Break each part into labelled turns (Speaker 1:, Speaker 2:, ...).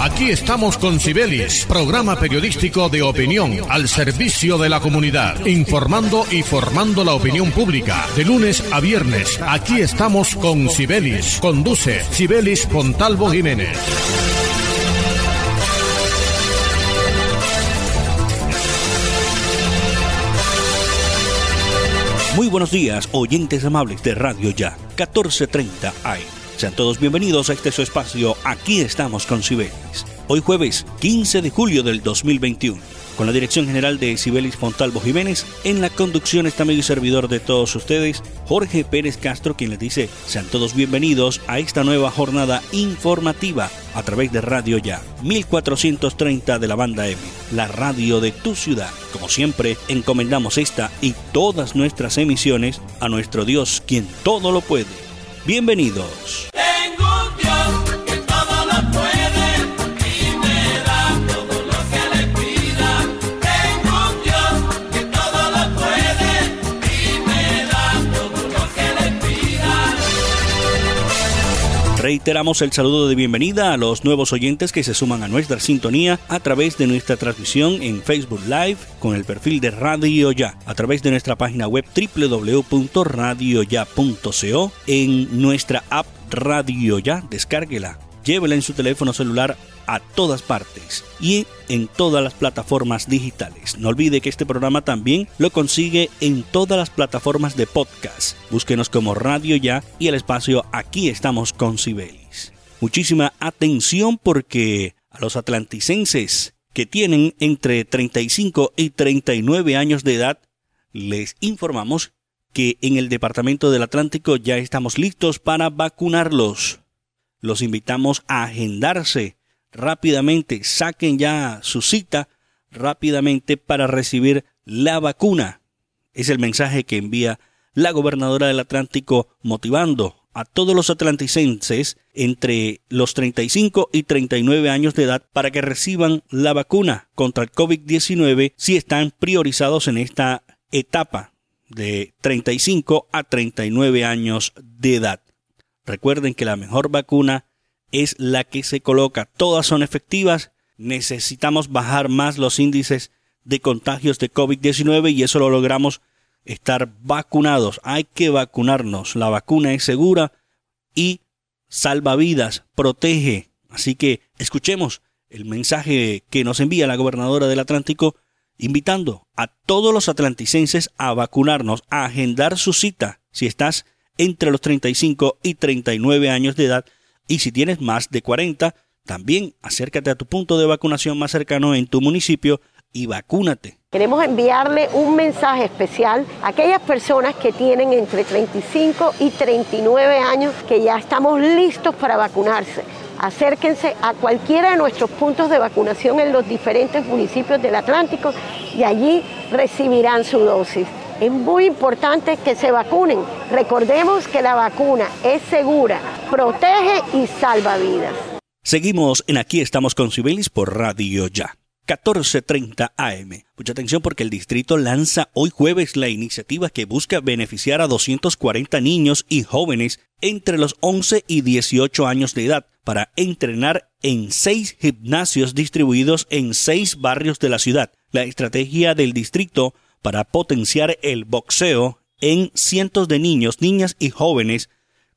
Speaker 1: Aquí estamos con Cibelis, programa periodístico de opinión al servicio de la comunidad, informando y formando la opinión pública. De lunes a viernes, aquí estamos con Cibelis. Conduce Cibelis Pontalvo Jiménez.
Speaker 2: Muy buenos días, oyentes amables de Radio Ya, 1430 AM. Sean todos bienvenidos a este su espacio. Aquí estamos con Cibelis. Hoy jueves 15 de julio del 2021. Con la dirección general de Cibelis Fontalvo Jiménez, en la conducción está medio servidor de todos ustedes, Jorge Pérez Castro, quien les dice, sean todos bienvenidos a esta nueva jornada informativa a través de Radio Ya, 1430 de la banda M, la radio de tu ciudad. Como siempre, encomendamos esta y todas nuestras emisiones a nuestro Dios, quien todo lo puede Bienvenidos. Reiteramos el saludo de bienvenida a los nuevos oyentes que se suman a nuestra sintonía a través de nuestra transmisión en Facebook Live con el perfil de Radio Ya, a través de nuestra página web www.radioya.co, en nuestra app Radio Ya, descárguela, llévela en su teléfono celular a todas partes y en todas las plataformas digitales. No olvide que este programa también lo consigue en todas las plataformas de podcast. Búsquenos como Radio Ya y el espacio Aquí estamos con Cibelis. Muchísima atención porque a los atlanticenses que tienen entre 35 y 39 años de edad, les informamos que en el Departamento del Atlántico ya estamos listos para vacunarlos. Los invitamos a agendarse rápidamente, saquen ya su cita rápidamente para recibir la vacuna. Es el mensaje que envía la gobernadora del Atlántico motivando a todos los atlanticenses entre los 35 y 39 años de edad para que reciban la vacuna contra el COVID-19 si están priorizados en esta etapa de 35 a 39 años de edad. Recuerden que la mejor vacuna es la que se coloca. Todas son efectivas. Necesitamos bajar más los índices de contagios de COVID-19 y eso lo logramos estar vacunados. Hay que vacunarnos. La vacuna es segura y salva vidas, protege. Así que escuchemos el mensaje que nos envía la gobernadora del Atlántico invitando a todos los atlanticenses a vacunarnos, a agendar su cita si estás entre los 35 y 39 años de edad y si tienes más de 40, también acércate a tu punto de vacunación más cercano en tu municipio y vacúnate.
Speaker 3: Queremos enviarle un mensaje especial a aquellas personas que tienen entre 35 y 39 años que ya estamos listos para vacunarse. Acérquense a cualquiera de nuestros puntos de vacunación en los diferentes municipios del Atlántico y allí recibirán su dosis. Es muy importante que se vacunen. Recordemos que la vacuna es segura, protege y salva vidas.
Speaker 2: Seguimos en Aquí estamos con Cibelis por Radio Ya. 14:30 AM. Mucha atención porque el distrito lanza hoy jueves la iniciativa que busca beneficiar a 240 niños y jóvenes entre los 11 y 18 años de edad para entrenar en seis gimnasios distribuidos en seis barrios de la ciudad. La estrategia del distrito para potenciar el boxeo en cientos de niños, niñas y jóvenes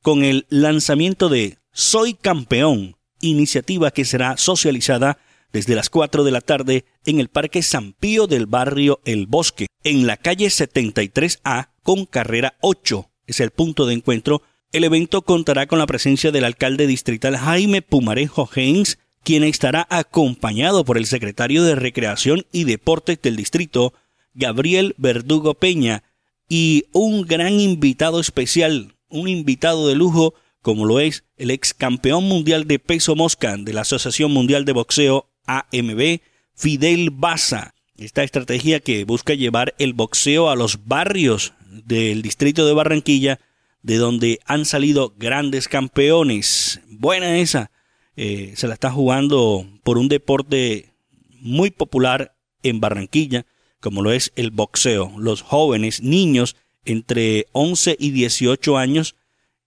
Speaker 2: con el lanzamiento de Soy Campeón, iniciativa que será socializada desde las 4 de la tarde en el Parque San Pío del barrio El Bosque, en la calle 73A con carrera 8. Es el punto de encuentro. El evento contará con la presencia del alcalde distrital Jaime Pumarejo Haynes, quien estará acompañado por el secretario de Recreación y Deportes del distrito, Gabriel Verdugo Peña, y un gran invitado especial, un invitado de lujo, como lo es el ex campeón mundial de peso mosca de la Asociación Mundial de Boxeo AMB, Fidel Baza. Esta estrategia que busca llevar el boxeo a los barrios del distrito de Barranquilla, de donde han salido grandes campeones. Buena esa. Eh, se la está jugando por un deporte muy popular en Barranquilla como lo es el boxeo. Los jóvenes, niños entre 11 y 18 años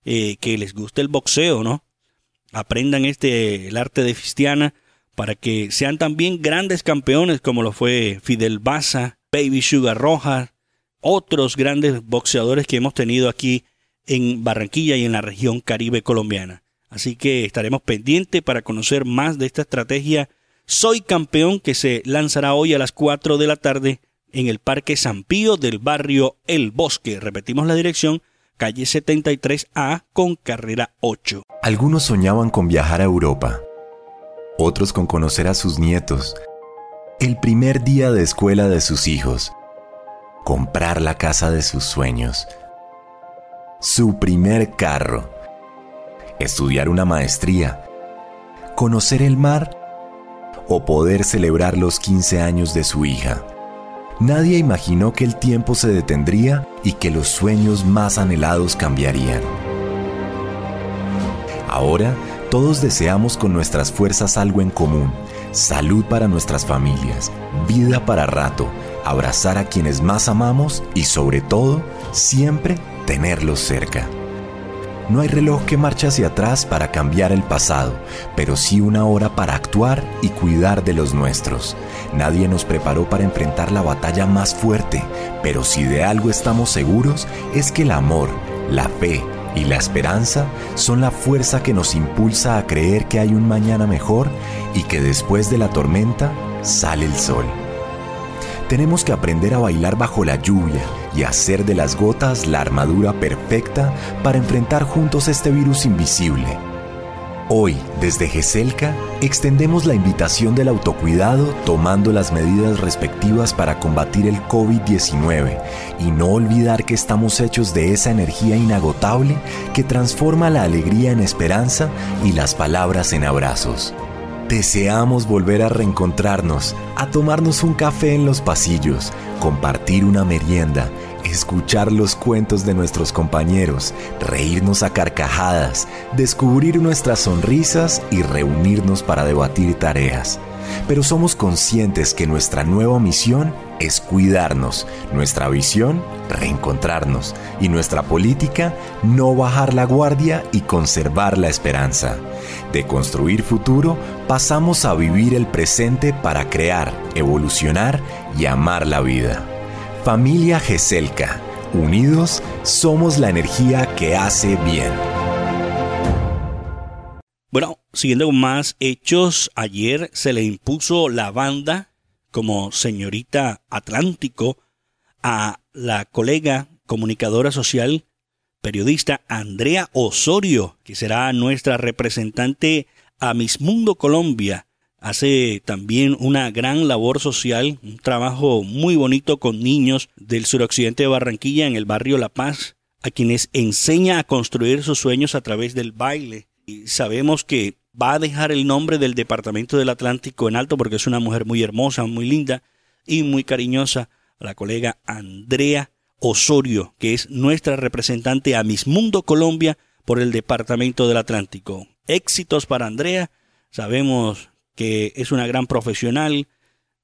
Speaker 2: eh, que les guste el boxeo, ¿no? Aprendan este, el arte de Fistiana para que sean también grandes campeones como lo fue Fidel Baza, Baby Sugar Roja, otros grandes boxeadores que hemos tenido aquí en Barranquilla y en la región caribe colombiana. Así que estaremos pendientes para conocer más de esta estrategia Soy Campeón que se lanzará hoy a las 4 de la tarde en el Parque San Pío del barrio El Bosque. Repetimos la dirección, calle 73A con carrera 8.
Speaker 4: Algunos soñaban con viajar a Europa, otros con conocer a sus nietos, el primer día de escuela de sus hijos, comprar la casa de sus sueños, su primer carro, estudiar una maestría, conocer el mar o poder celebrar los 15 años de su hija. Nadie imaginó que el tiempo se detendría y que los sueños más anhelados cambiarían. Ahora, todos deseamos con nuestras fuerzas algo en común, salud para nuestras familias, vida para rato, abrazar a quienes más amamos y sobre todo, siempre tenerlos cerca. No hay reloj que marche hacia atrás para cambiar el pasado, pero sí una hora para actuar y cuidar de los nuestros. Nadie nos preparó para enfrentar la batalla más fuerte, pero si de algo estamos seguros es que el amor, la fe y la esperanza son la fuerza que nos impulsa a creer que hay un mañana mejor y que después de la tormenta sale el sol. Tenemos que aprender a bailar bajo la lluvia y hacer de las gotas la armadura perfecta para enfrentar juntos este virus invisible. Hoy, desde GESELCA, extendemos la invitación del autocuidado tomando las medidas respectivas para combatir el COVID-19 y no olvidar que estamos hechos de esa energía inagotable que transforma la alegría en esperanza y las palabras en abrazos. Deseamos volver a reencontrarnos, a tomarnos un café en los pasillos, compartir una merienda, escuchar los cuentos de nuestros compañeros, reírnos a carcajadas, descubrir nuestras sonrisas y reunirnos para debatir tareas. Pero somos conscientes que nuestra nueva misión es cuidarnos, nuestra visión, reencontrarnos y nuestra política, no bajar la guardia y conservar la esperanza. De construir futuro, pasamos a vivir el presente para crear, evolucionar y amar la vida. Familia GESELCA, unidos somos la energía que hace bien.
Speaker 2: Siguiendo más hechos, ayer se le impuso la banda como señorita Atlántico a la colega comunicadora social, periodista Andrea Osorio, que será nuestra representante a Miss Mundo Colombia. Hace también una gran labor social, un trabajo muy bonito con niños del suroccidente de Barranquilla en el barrio La Paz, a quienes enseña a construir sus sueños a través del baile. Y sabemos que va a dejar el nombre del Departamento del Atlántico en alto porque es una mujer muy hermosa, muy linda y muy cariñosa, la colega Andrea Osorio, que es nuestra representante a Miss Mundo Colombia por el Departamento del Atlántico. Éxitos para Andrea, sabemos que es una gran profesional,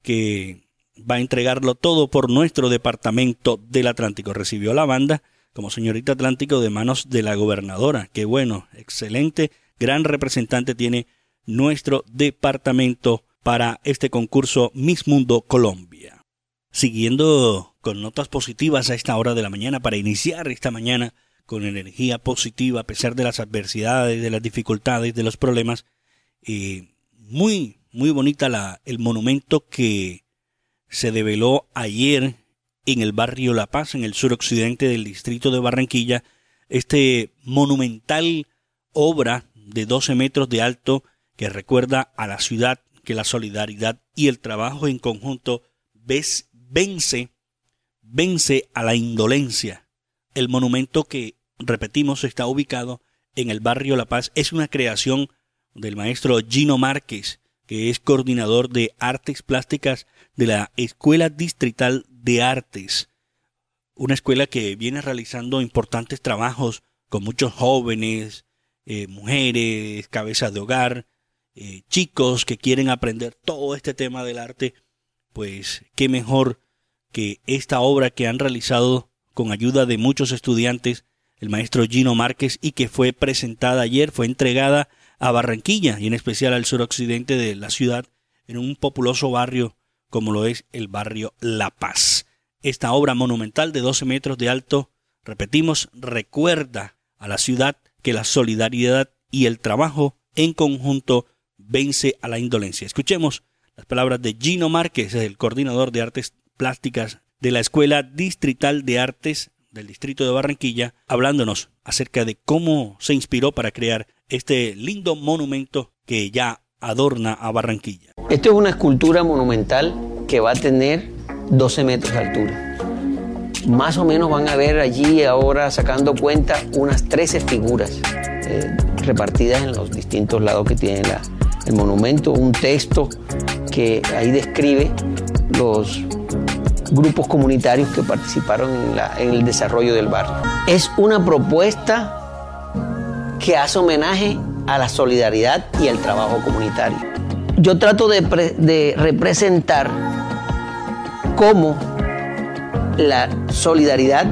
Speaker 2: que va a entregarlo todo por nuestro Departamento del Atlántico. Recibió la banda como señorita Atlántico de manos de la gobernadora. Qué bueno, excelente gran representante tiene nuestro departamento para este concurso Miss Mundo Colombia. Siguiendo con notas positivas a esta hora de la mañana para iniciar esta mañana con energía positiva a pesar de las adversidades, de las dificultades, de los problemas. Eh, muy, muy bonita la, el monumento que se develó ayer en el barrio La Paz, en el suroccidente del distrito de Barranquilla. Este monumental obra de 12 metros de alto que recuerda a la ciudad que la solidaridad y el trabajo en conjunto vence, vence a la indolencia. El monumento que, repetimos, está ubicado en el barrio La Paz es una creación del maestro Gino Márquez, que es coordinador de artes plásticas de la Escuela Distrital de Artes, una escuela que viene realizando importantes trabajos con muchos jóvenes, eh, mujeres, cabezas de hogar, eh, chicos que quieren aprender todo este tema del arte, pues qué mejor que esta obra que han realizado con ayuda de muchos estudiantes, el maestro Gino Márquez, y que fue presentada ayer, fue entregada a Barranquilla y en especial al suroccidente de la ciudad en un populoso barrio como lo es el barrio La Paz. Esta obra monumental de 12 metros de alto, repetimos, recuerda a la ciudad que la solidaridad y el trabajo en conjunto vence a la indolencia. Escuchemos las palabras de Gino Márquez, el coordinador de artes plásticas de la Escuela Distrital de Artes del Distrito de Barranquilla, hablándonos acerca de cómo se inspiró para crear este lindo monumento que ya adorna a Barranquilla.
Speaker 5: Esto es una escultura monumental que va a tener 12 metros de altura. Más o menos van a ver allí ahora sacando cuenta unas 13 figuras eh, repartidas en los distintos lados que tiene el monumento, un texto que ahí describe los grupos comunitarios que participaron en, el desarrollo del barrio. Es una propuesta que hace homenaje a la solidaridad y al trabajo comunitario. Yo trato de, de representar cómo la solidaridad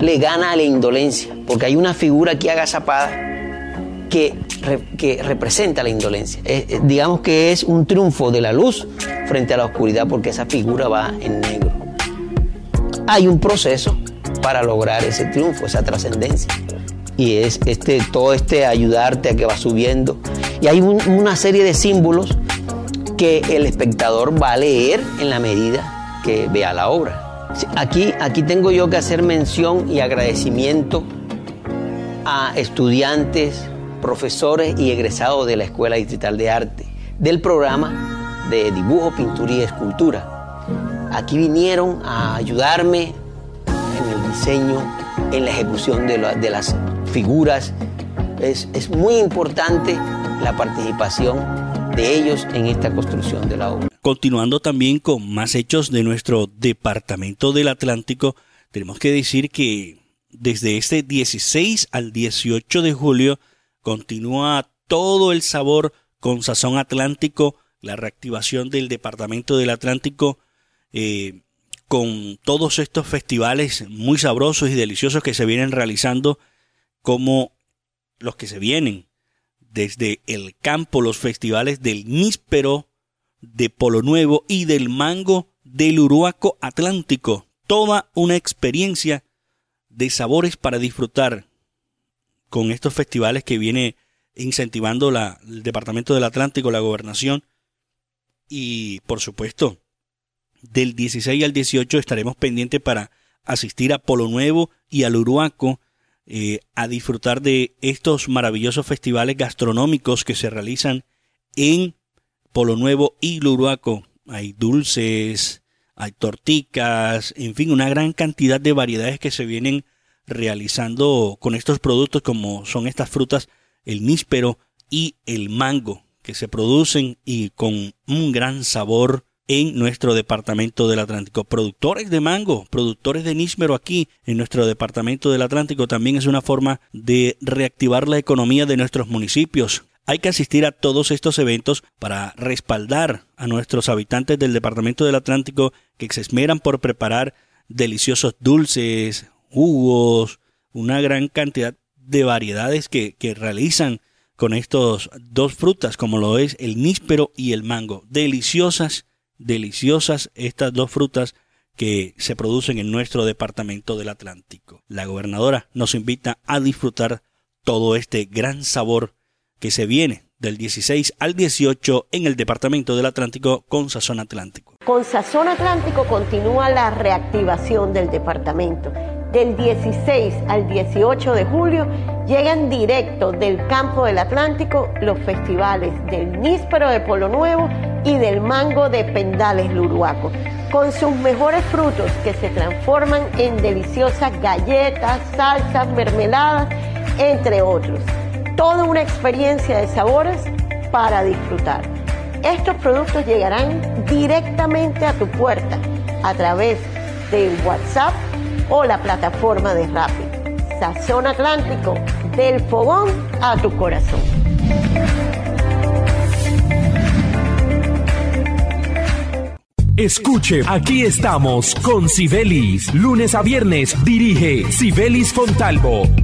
Speaker 5: le gana a la indolencia, porque hay una figura aquí agazapada que, que representa la indolencia. digamos que es un triunfo de la luz frente a la oscuridad, porque esa figura va en negro. Hay un proceso para lograr ese triunfo, esa trascendencia. Y es este, todo este ayudarte a que va subiendo. Y hay una serie de símbolos que el espectador va a leer en la medida que vea la obra. Aquí, aquí tengo yo que hacer mención y agradecimiento a estudiantes, profesores y egresados de la Escuela Distrital de Arte, del programa de dibujo, pintura y escultura. Aquí vinieron a ayudarme en el diseño, en la ejecución de, las figuras. Es, es muy importante la participación de ellos en esta construcción de la obra.
Speaker 2: Continuando también con más hechos de nuestro Departamento del Atlántico, tenemos que decir que desde este 16 al 18 de julio continúa todo el sabor con sazón atlántico, la reactivación del Departamento del Atlántico, eh, con todos estos festivales muy sabrosos y deliciosos que se vienen realizando, como los que se vienen desde el campo, los festivales del níspero, de Polo Nuevo y del mango del Uruaco Atlántico. Toda una experiencia de sabores para disfrutar con estos festivales que viene incentivando la, el Departamento del Atlántico, la gobernación. Y por supuesto, del 16 al 18 estaremos pendientes para asistir a Polo Nuevo y al Uruaco eh, a disfrutar de estos maravillosos festivales gastronómicos que se realizan en Polo Nuevo y Luruaco. Hay dulces, hay torticas, en fin, una gran cantidad de variedades que se vienen realizando con estos productos como son estas frutas, el níspero y el mango, que se producen y con un gran sabor en nuestro departamento del Atlántico. Productores de mango, productores de níspero aquí en nuestro departamento del Atlántico también es una forma de reactivar la economía de nuestros municipios. Hay que asistir a todos estos eventos para respaldar a nuestros habitantes del Departamento del Atlántico que se esmeran por preparar deliciosos dulces, jugos, una gran cantidad de variedades que, que realizan con estos dos frutas, como lo es el níspero y el mango. Deliciosas, deliciosas estas dos frutas que se producen en nuestro departamento del Atlántico. La gobernadora nos invita a disfrutar todo este gran sabor que se viene del 16 al 18 en el Departamento del Atlántico con Sazón Atlántico.
Speaker 3: Con Sazón Atlántico continúa la reactivación del departamento. Del 16 al 18 de julio llegan directo del campo del Atlántico los festivales del Níspero de Polo Nuevo y del Mango de Pendales Luruaco, con sus mejores frutos que se transforman en deliciosas galletas, salsas, mermeladas, entre otros toda una experiencia de sabores para disfrutar. Estos productos llegarán directamente a tu puerta a través del WhatsApp o la plataforma de Rappi. Sazón Atlántico, del fogón a tu corazón.
Speaker 1: Escuche, aquí estamos con Sibelis. Lunes a viernes dirige Sibelis Fontalvo.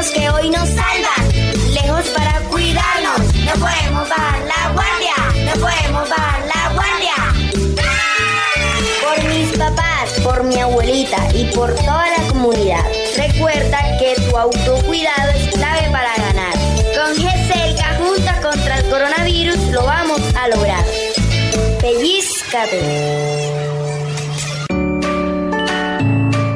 Speaker 6: Que hoy nos salvan, lejos para cuidarnos. No podemos bajar la guardia, no podemos bajar la guardia. Por mis papás, por mi abuelita y por toda la comunidad. Recuerda que tu autocuidado es clave para ganar. Con GESELCA juntas contra el coronavirus lo vamos a lograr. Pellizcate.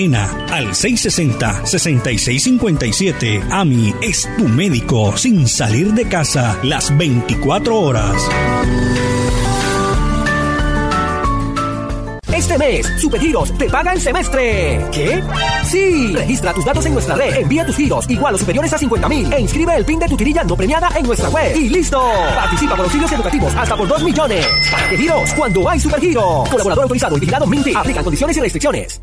Speaker 2: al 660-6657. AMI es tu médico sin salir de casa las 24 horas.
Speaker 7: Este mes, Supergiros te paga el semestre. ¿Qué? Sí. Registra tus datos en nuestra red, envía tus giros igual o superiores a 50 mil e inscribe el PIN de tu tirilla no premiada en nuestra web. Y listo. Participa por auxilios educativos hasta por 2 millones. ¿Para giros? Cuando hay Supergiros. Colaborador autorizado y vigilado Minty. Aplican condiciones y restricciones.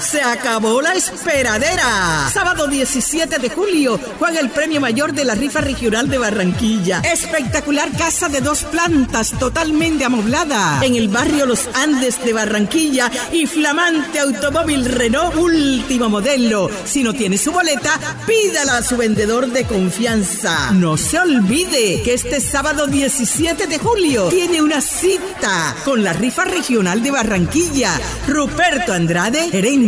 Speaker 8: Se acabó la esperadera. Sábado 17 de julio juega el premio mayor de la rifa regional de Barranquilla. Espectacular casa de dos plantas totalmente amoblada en el barrio Los Andes de Barranquilla y flamante automóvil Renault último modelo. Si no tiene su boleta, pídala a su vendedor de confianza. No se olvide que este sábado 17 de julio tiene una cita con la rifa regional de Barranquilla. Ruperto Andrade, gerente.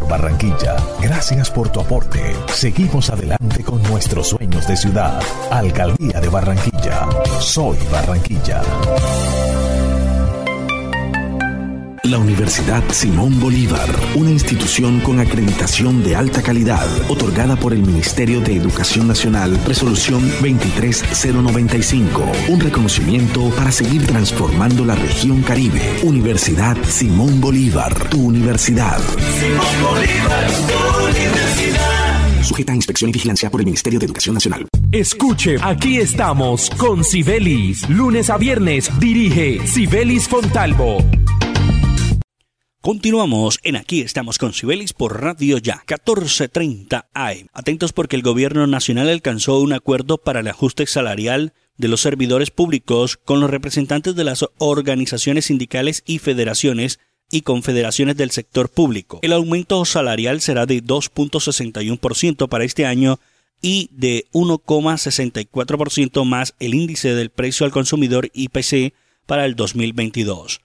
Speaker 9: Barranquilla. Gracias por tu aporte. Seguimos adelante con nuestros sueños de ciudad. Alcaldía de Barranquilla. Soy Barranquilla.
Speaker 10: La Universidad Simón Bolívar, una institución con acreditación de alta calidad, otorgada por el Ministerio de Educación Nacional, resolución 23095, un reconocimiento para seguir transformando la región Caribe. Universidad Simón Bolívar, tu universidad. Simón Bolívar, tu
Speaker 11: universidad. Sujeta a inspección y vigilancia por el Ministerio de Educación Nacional.
Speaker 1: Escuche, aquí estamos con Sibelis. Lunes a viernes dirige Sibelis Fontalvo.
Speaker 2: Continuamos en Aquí estamos con Sibelis por Radio Ya, 1430 AM. Atentos porque el gobierno nacional alcanzó un acuerdo para el ajuste salarial de los servidores públicos con los representantes de las organizaciones sindicales y federaciones y confederaciones del sector público. El aumento salarial será de 2.61% para este año y de 1,64% más el índice del precio al consumidor IPC para el 2022.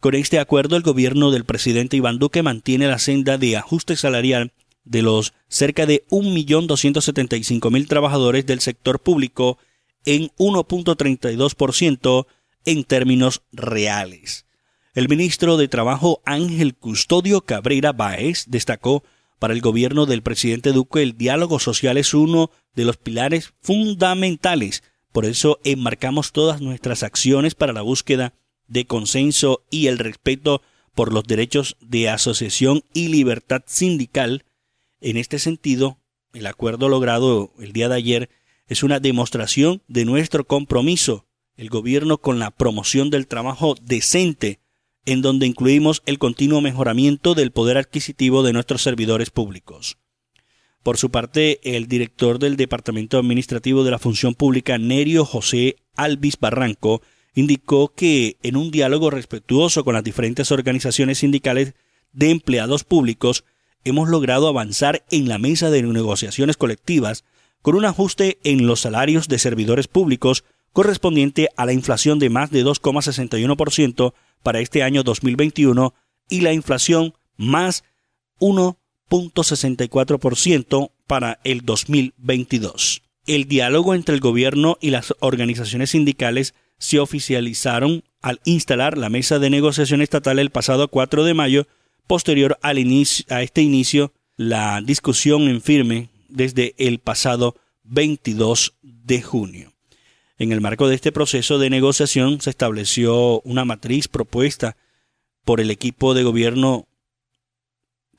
Speaker 2: Con este acuerdo, el gobierno del presidente Iván Duque mantiene la senda de ajuste salarial de los cerca de 1.275.000 trabajadores del sector público en 1.32% en términos reales. El ministro de Trabajo Ángel Custodio Cabrera Báez destacó para el gobierno del presidente Duque el diálogo social es uno de los pilares fundamentales. Por eso enmarcamos todas nuestras acciones para la búsqueda de consenso y el respeto por los derechos de asociación y libertad sindical. En este sentido, el acuerdo logrado el día de ayer es una demostración de nuestro compromiso, el gobierno con la promoción del trabajo decente, en donde incluimos el continuo mejoramiento del poder adquisitivo de nuestros servidores públicos. Por su parte, el director del Departamento Administrativo de la Función Pública, Nerio José Alvis Barranco, indicó que en un diálogo respetuoso con las diferentes organizaciones sindicales de empleados públicos, hemos logrado avanzar en la mesa de negociaciones colectivas con un ajuste en los salarios de servidores públicos correspondiente a la inflación de más de 2,61% para este año 2021 y la inflación más 1.64% para el 2022. El diálogo entre el gobierno y las organizaciones sindicales se oficializaron al instalar la mesa de negociación estatal el pasado 4 de mayo, posterior al inicio, a este inicio, la discusión en firme desde el pasado 22 de junio. En el marco de este proceso de negociación se estableció una matriz propuesta por el equipo de gobierno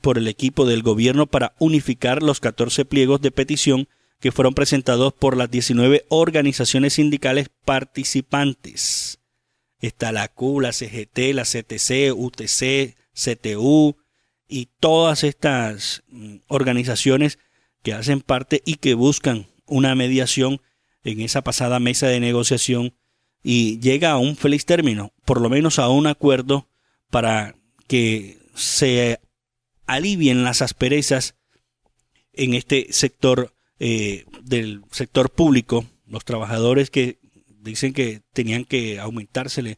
Speaker 2: por el equipo del gobierno para unificar los 14 pliegos de petición que fueron presentados por las 19 organizaciones sindicales participantes. Está la Q, la CGT, la CTC, UTC, CTU y todas estas mm, organizaciones que hacen parte y que buscan una mediación en esa pasada mesa de negociación y llega a un feliz término, por lo menos a un acuerdo para que se alivien las asperezas en este sector eh, del sector público, los trabajadores que dicen que tenían que aumentársele,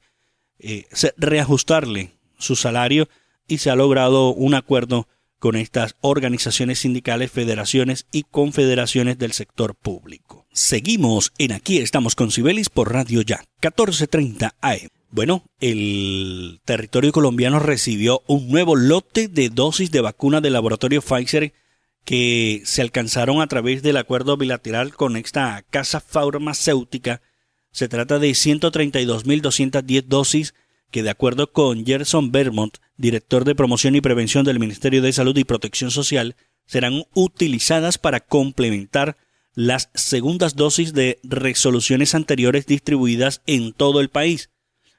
Speaker 2: eh, reajustarle su salario y se ha logrado un acuerdo con estas organizaciones sindicales, federaciones y confederaciones del sector público. Seguimos en Aquí estamos con Cibelis por Radio Ya, 1430 AM. Bueno, el territorio colombiano recibió un nuevo lote de dosis de vacuna del laboratorio Pfizer que se alcanzaron a través del acuerdo bilateral con esta casa farmacéutica. Se trata de 132.210 dosis que de acuerdo con Gerson Vermont, director de promoción y prevención del Ministerio de Salud y Protección Social, serán utilizadas para complementar las segundas dosis de resoluciones anteriores distribuidas en todo el país.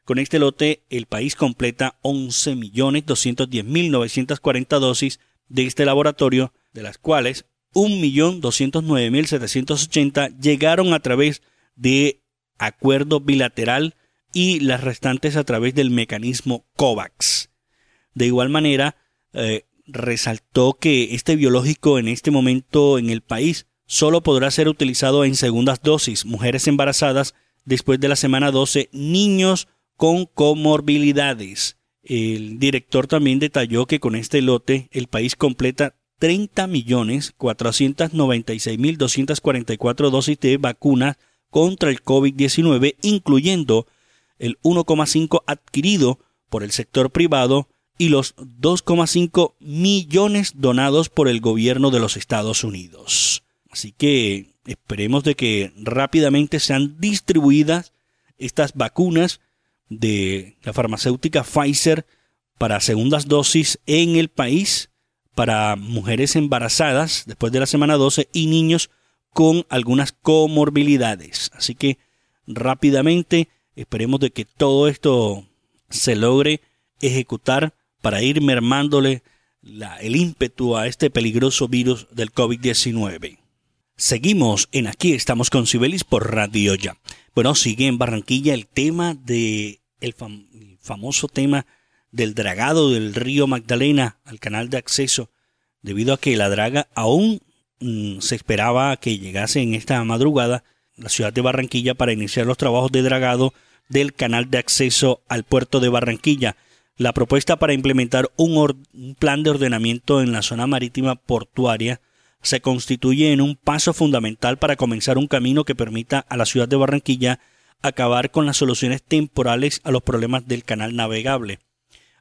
Speaker 2: Con este lote, el país completa 11.210.940 dosis de este laboratorio de las cuales 1.209.780 llegaron a través de acuerdo bilateral y las restantes a través del mecanismo COVAX. De igual manera, eh, resaltó que este biológico en este momento en el país solo podrá ser utilizado en segundas dosis, mujeres embarazadas después de la semana 12, niños con comorbilidades. El director también detalló que con este lote el país completa 30.496.244 dosis de vacunas contra el COVID-19, incluyendo el 1,5 adquirido por el sector privado y los 2,5 millones donados por el gobierno de los Estados Unidos. Así que esperemos de que rápidamente sean distribuidas estas vacunas de la farmacéutica Pfizer para segundas dosis en el país para mujeres embarazadas después de la semana 12 y niños con algunas comorbilidades. Así que rápidamente esperemos de que todo esto se logre ejecutar para ir mermándole el ímpetu a este peligroso virus del COVID-19. Seguimos en Aquí estamos con Sibelis por Radio Ya. Bueno, sigue en Barranquilla el tema de el famoso tema del dragado del río Magdalena al canal de acceso, debido a que la draga aún mm, se esperaba que llegase en esta madrugada la ciudad de Barranquilla para iniciar los trabajos de dragado del canal de acceso al puerto de Barranquilla. La propuesta para implementar un, un plan de ordenamiento en la zona marítima portuaria se constituye en un paso fundamental para comenzar un camino que permita a la ciudad de Barranquilla acabar con las soluciones temporales a los problemas del canal navegable.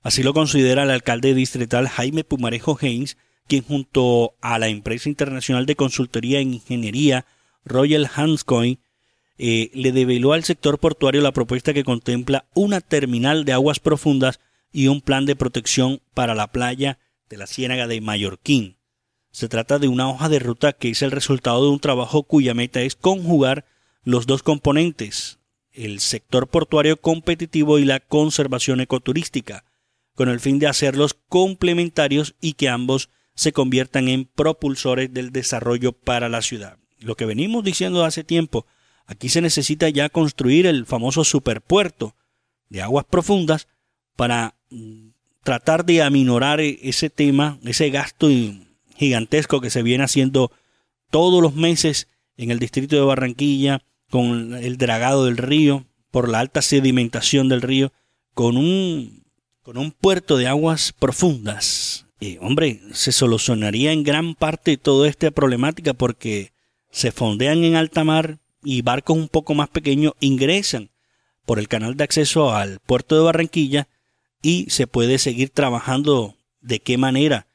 Speaker 2: Así lo considera el alcalde distrital Jaime Pumarejo Haynes, quien junto a la empresa internacional de consultoría en ingeniería Royal Hanscoin eh, le develó al sector portuario la propuesta que contempla una terminal de aguas profundas y un plan de protección para la playa de la Ciénaga de Mallorquín. Se trata de una hoja de ruta que es el resultado de un trabajo cuya meta es conjugar los dos componentes, el sector portuario competitivo y la conservación ecoturística, con el fin de hacerlos complementarios y que ambos se conviertan en propulsores del desarrollo para la ciudad. Lo que venimos diciendo hace tiempo, aquí se necesita ya construir el famoso superpuerto de aguas profundas para mm, tratar de aminorar e-, ese tema, ese gasto gigantesco que se viene haciendo todos los meses en el distrito de Barranquilla con el dragado del río, por la alta sedimentación del río, con un, con un puerto de aguas profundas. Y, hombre, se solucionaría en gran parte toda esta problemática porque se fondean en alta mar y barcos un poco más pequeños ingresan por el canal de acceso al puerto de Barranquilla y se puede seguir trabajando de qué manera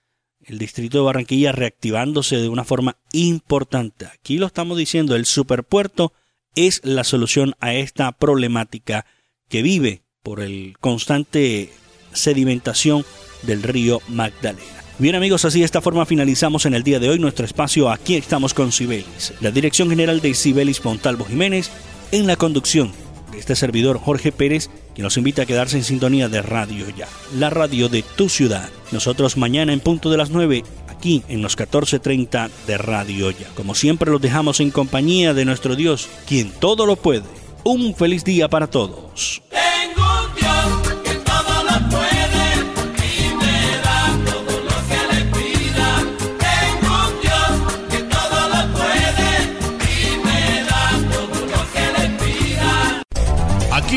Speaker 2: el distrito de Barranquilla reactivándose de una forma importante. Aquí lo estamos diciendo, el superpuerto es la solución a esta problemática que vive por el constante sedimentación del río Magdalena. Bien amigos, así de esta forma finalizamos en el día de hoy nuestro espacio Aquí estamos con Cibelis, la dirección general de Cibelis Pontalvo Jiménez, en la conducción de este servidor Jorge Pérez, que nos invita a quedarse en sintonía de Radio Ya, la radio de tu ciudad. Nosotros mañana en punto de las 9 aquí en los 14.30 de Radio Ya. Como siempre los dejamos en compañía de nuestro Dios, quien todo lo puede. Un feliz día para todos.